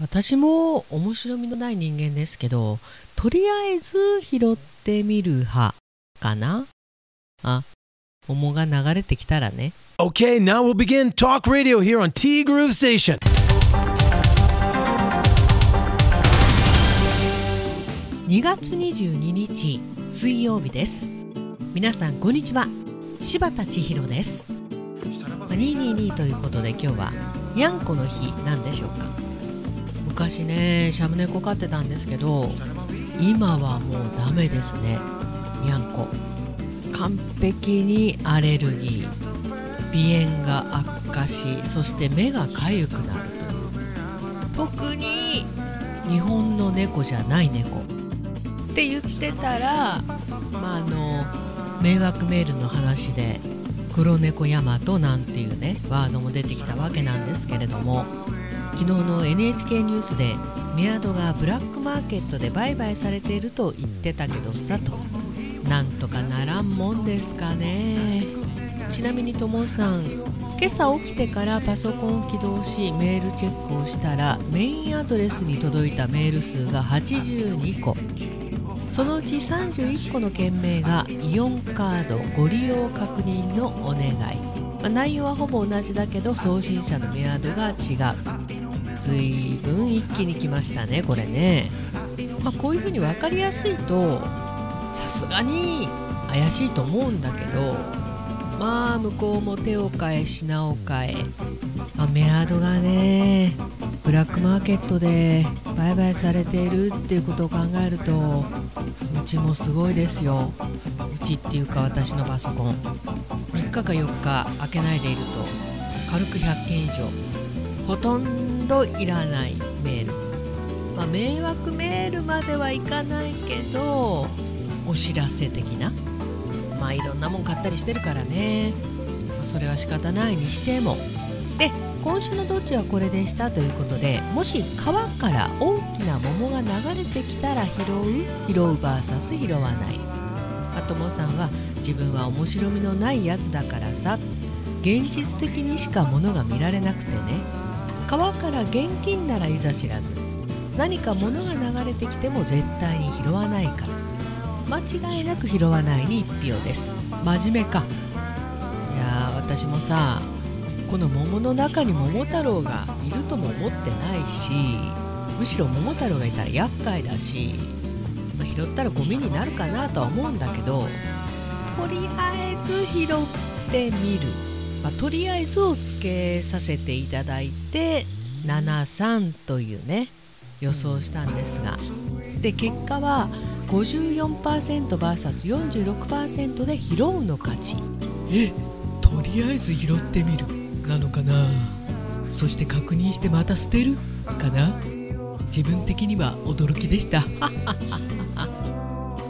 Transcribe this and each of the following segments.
私も面白みのない人間ですけどとりあえず拾ってみる派かな？あ桃が流れてきたらね。Okay, now we'll begin Talk Radio here on T Groove Station. 2月22日水曜日です。皆さんこんにちは。柴田千尋です。まあ222ということで今日はにゃんこの日なんでしょうか？昔ねシャム猫飼ってたんですけど今はもうダメですねにゃんこ完璧にアレルギー鼻炎が悪化しそして目が痒くなるという。特に日本の猫じゃない猫。って言ってたら、まあ、あの迷惑メールの話で黒猫ヤマトなんていうねワードも出てきたわけなんですけれども昨日の NHK ニュースでメアドがブラックマーケットで売買されていると言ってたけどさと。なんとかならんもんですかね。ちなみにともさん今朝起きてからパソコンを起動しメールチェックをしたらメインアドレスに届いたメール数が82個。そのうち31個の件名がイオンカードご利用確認のお願い、まあ内容はほぼ同じだけど送信者のメアドが違う。随分一気に来ましたねこれね、まあ、こういうふうに分かりやすいとさすがに怪しいと思うんだけどまあ向こうも手を変え品を変え、まあ、メアドがねブラックマーケットで売買されているっていうことを考えるとちもすごいですよ。うちっていうか私のパソコン。3日か4日開けないでいると軽く100件以上。ほとんどいらないメール、まあ、迷惑メールまではいかないけどお知らせ的な。まあいろんなもん買ったりしてるからね、まあそれは仕方ないにしても。で今週のどっちはこれでしたということでもし川から大きな桃が流れてきたら拾う？拾う VS 拾わない。あともさんは自分は面白みのないやつだからさ。現実的にしか物が見られなくてね。川から現金ならいざ知らず。何か物が流れてきても絶対に拾わないから。間違いなく拾わないに1票です。真面目か。いやー私もさこの桃の中に桃太郎がいるとも思ってないしむしろ桃太郎がいたら厄介だし、まあ拾ったらゴミになるかなとは思うんだけどとりあえず拾ってみる、まあとりあえずをつけさせていただいて73というね予想したんですが。で結果は 54%vs46% で拾うの勝ち。えとりあえず拾ってみる。なのかな？そして確認してまた捨てる？かな？自分的には驚きでした。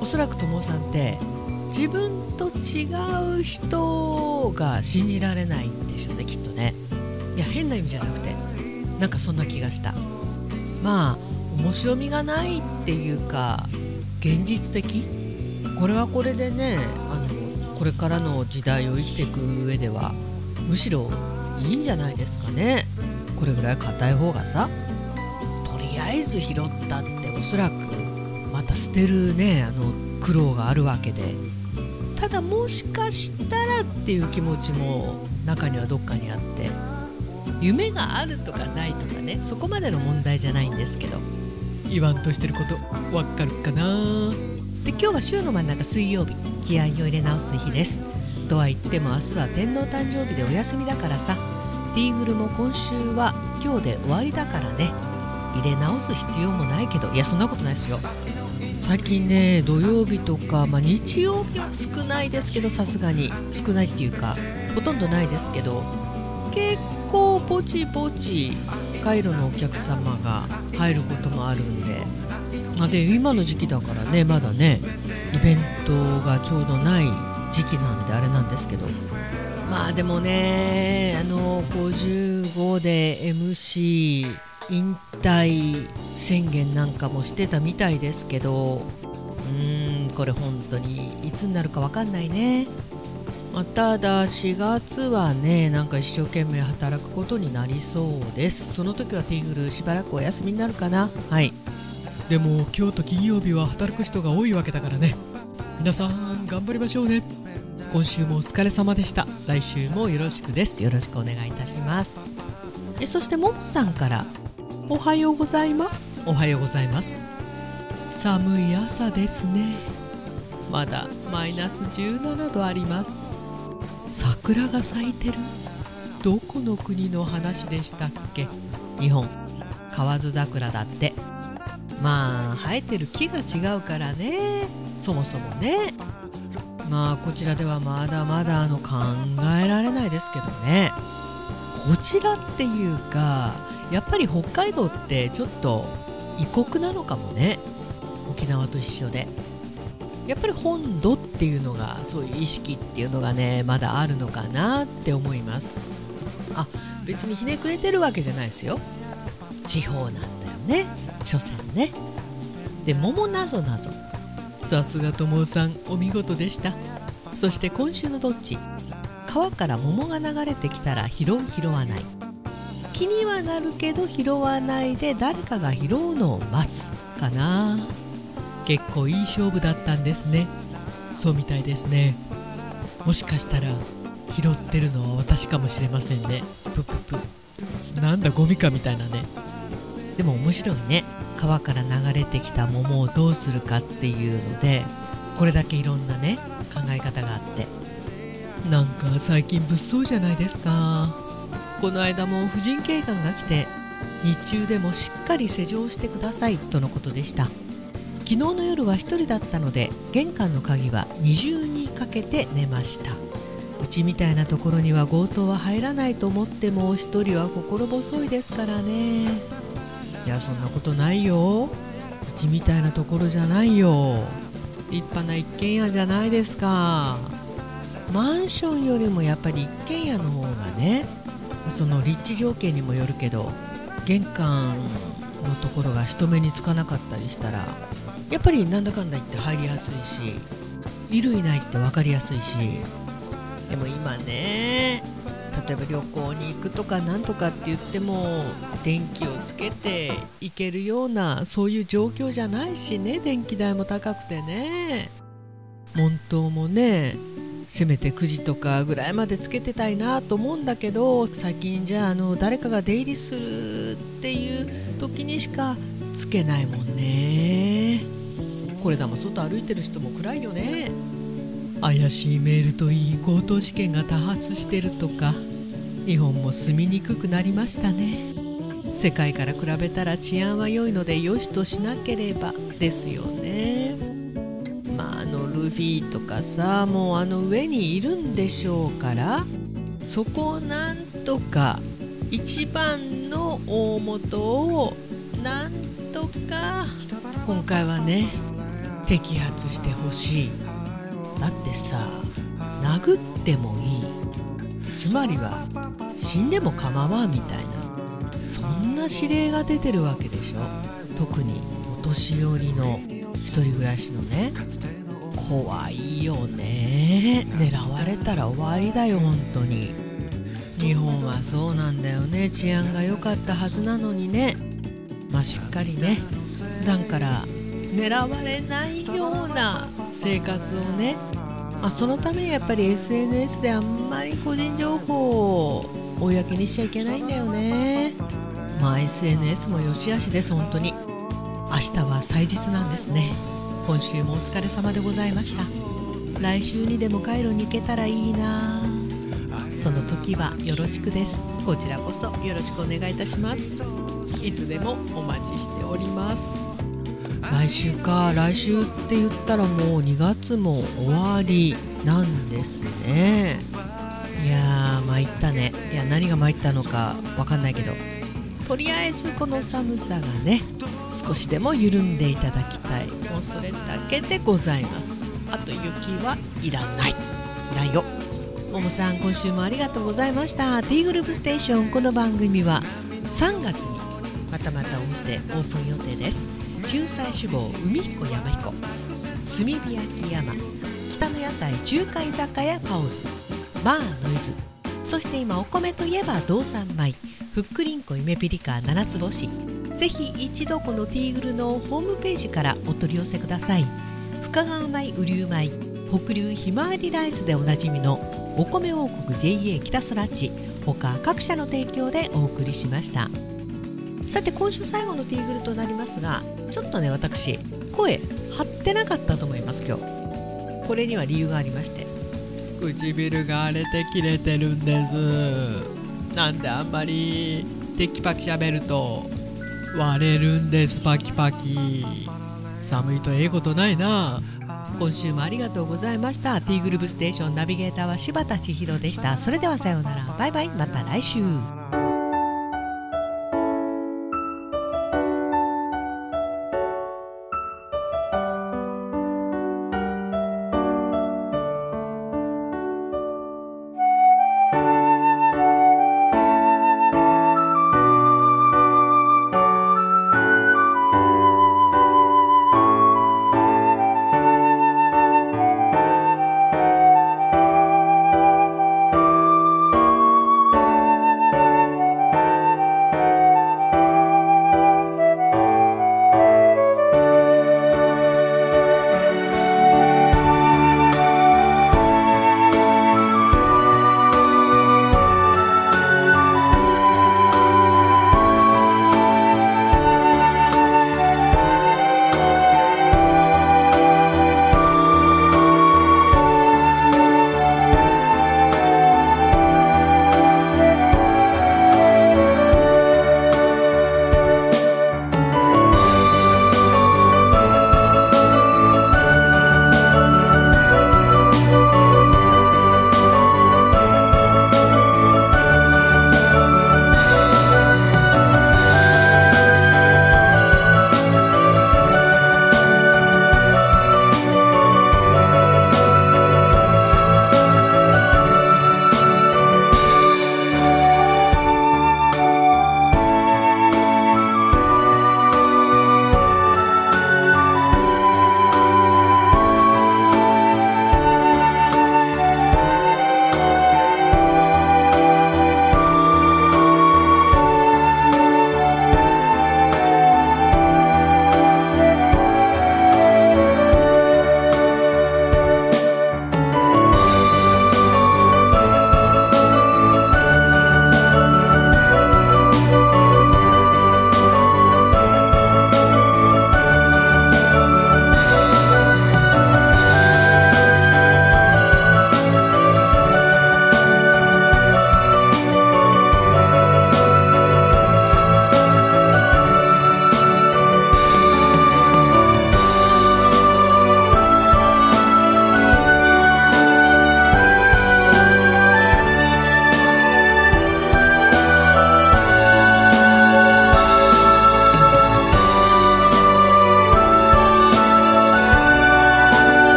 おそらくともさんって自分と違う人が信じられないんでしょうねきっとね。いや変な意味じゃなくて。なんかそんな気がした。まあ面白みがないっていうか現実的？これはこれでねあのこれからの時代を生きていく上ではむしろいいんじゃないですかね。これぐらい硬い方がさとりあえず拾ったっておそらくまた捨てるねあの苦労があるわけで。ただもしかしたらっていう気持ちも中にはどっかにあって。夢があるとかないとかねそこまでの問題じゃないんですけど。言わんとしてることわかるかな。で今日は週の真ん中水曜日気合を入れ直す日ですとは言っても明日は天皇誕生日でお休みだからさ。ティーグルも今週は今日で終わりだからね。入れ直す必要もないけど。いやそんなことないですよ。最近ね土曜日とか、まあ、日曜日は少ないですけどさすがに。少ないっていうかほとんどないですけど結構ポチポチカイロのお客様が入ることもあるんで。まあで今の時期だからねまだねイベントがちょうどない時期なんであれなんですけど。まあでもねあの55で MC 引退宣言なんかもしてたみたいですけど。うーんこれ本当にいつになるかわかんないね。ただ4月はねなんか一生懸命働くことになりそうです。その時はティーグルしばらくお休みになるかな。はい。でも今日と金曜日は働く人が多いわけだからね皆さん頑張りましょうね。今週もお疲れ様でした。来週もよろしくです。よろしくお願いいたします。えそしてももさんからおはようございます。おはようございます。寒い朝ですね。まだマイナス17度あります。桜が咲いてる。どこの国の話でしたっけ？日本河津桜だってまあ生えてる木が違うからね。そもそもね。まあこちらではまだまだあの考えられないですけどね。こちらっていうかやっぱり北海道ってちょっと異国なのかもね。沖縄と一緒で。やっぱり本土っていうのがそういう意識っていうのがねまだあるのかなって思います。あ別にひねくれてるわけじゃないですよ。地方なんね。所詮ね。で桃なぞなぞ。さすがともさんお見事でした。そして今週のどっち？川から桃が流れてきたら拾う拾わない。気にはなるけど拾わないで誰かが拾うのを待つ。かな。結構いい勝負だったんですね。そうみたいですね。もしかしたら拾ってるのは私かもしれませんね。プププなんだゴミかみたいなね。でも面白いね。川から流れてきた桃をどうするかっていうのでこれだけいろんなね考え方があって。なんか最近物騒じゃないですか。この間も婦人警官が来て日中でもしっかり施錠してくださいとのことでした。昨日の夜は1人だったので玄関の鍵は二重にかけて寝ました。うちみたいなところには強盗は入らないと思っても1人は心細いですからね。いやそんなことないよ。うちみたいなところじゃないよ。立派な一軒家じゃないですか。マンションよりもやっぱり一軒家の方がねその立地条件にもよるけど玄関のところが人目につかなかったりしたらやっぱりなんだかんだ言って入りやすいしいるいないって分かりやすいし。でも今ね例えば旅行に行くとかなんとかって言っても電気をつけて行けるようなそういう状況じゃないしね電気代も高くてね。門灯もねせめて9時とかぐらいまでつけてたいなと思うんだけど最近じゃああの誰かが出入りするっていう時にしかつけないもんね。これだも外歩いてる人も暗いよね。怪しいメールといい強盗事件が多発してるとか。日本も住みにくくなりましたね。世界から比べたら治安は良いので良しとしなければですよね。まああのルフィとかさもうあの上にいるんでしょうからそこをなんとか一番の大元をなんとか今回はね摘発してほしい。だってさ殴ってもいい。つまりは死んでも構わんみたいな。そんな指令が出てるわけでしょ。特にお年寄りの一人暮らしのね。怖いよね。狙われたら終わりだよ本当に。日本はそうなんだよね。治安が良かったはずなのにね。まあしっかりね普段から狙われないような生活をね、まあ、そのためにやっぱり SNS であんまり個人情報を公にしちゃいけないんだよね。まあ SNS も良し悪しです本当に。明日は祭日なんですね。今週もお疲れ様でございました。来週にでもカイロに行けたらいいな。その時はよろしくです。こちらこそよろしくお願いいたします。いつでもお待ちしております。来週か来週って言ったらもう2月も終わりなんですね。いやー参ったね。いや何が参ったのかわかんないけど。とりあえずこの寒さがね少しでも緩んでいただきたい。もうそれだけでございます。あと雪はいらない。いらんよ。ももさん今週もありがとうございました。T グループステーション。この番組は3月にまたまたお店オープン予定です。秀才志望海彦山彦炭火焼山北の屋台中華居酒屋パオズ。バーノイズ。そして今お米といえば道産米。ふっくりんこ夢ピリカ七つ星。ぜひ一度このティーグルのホームページからお取り寄せください。深川米雨竜米北流ひまわりライスでおなじみのお米王国 JA 北空地他各社の提供でお送りしました。さて今週最後のティーグルとなりますがちょっとね私声張ってなかったと思います今日。これには理由がありまして。唇が荒れて切れてるんです。なんであんまりテキパキ喋ると割れるんですパキパキ。寒いとええことないな。今週もありがとうございました。ティーグループステーションナビゲーターは柴田千尋でした。それではさようなら。バイバイ。また来週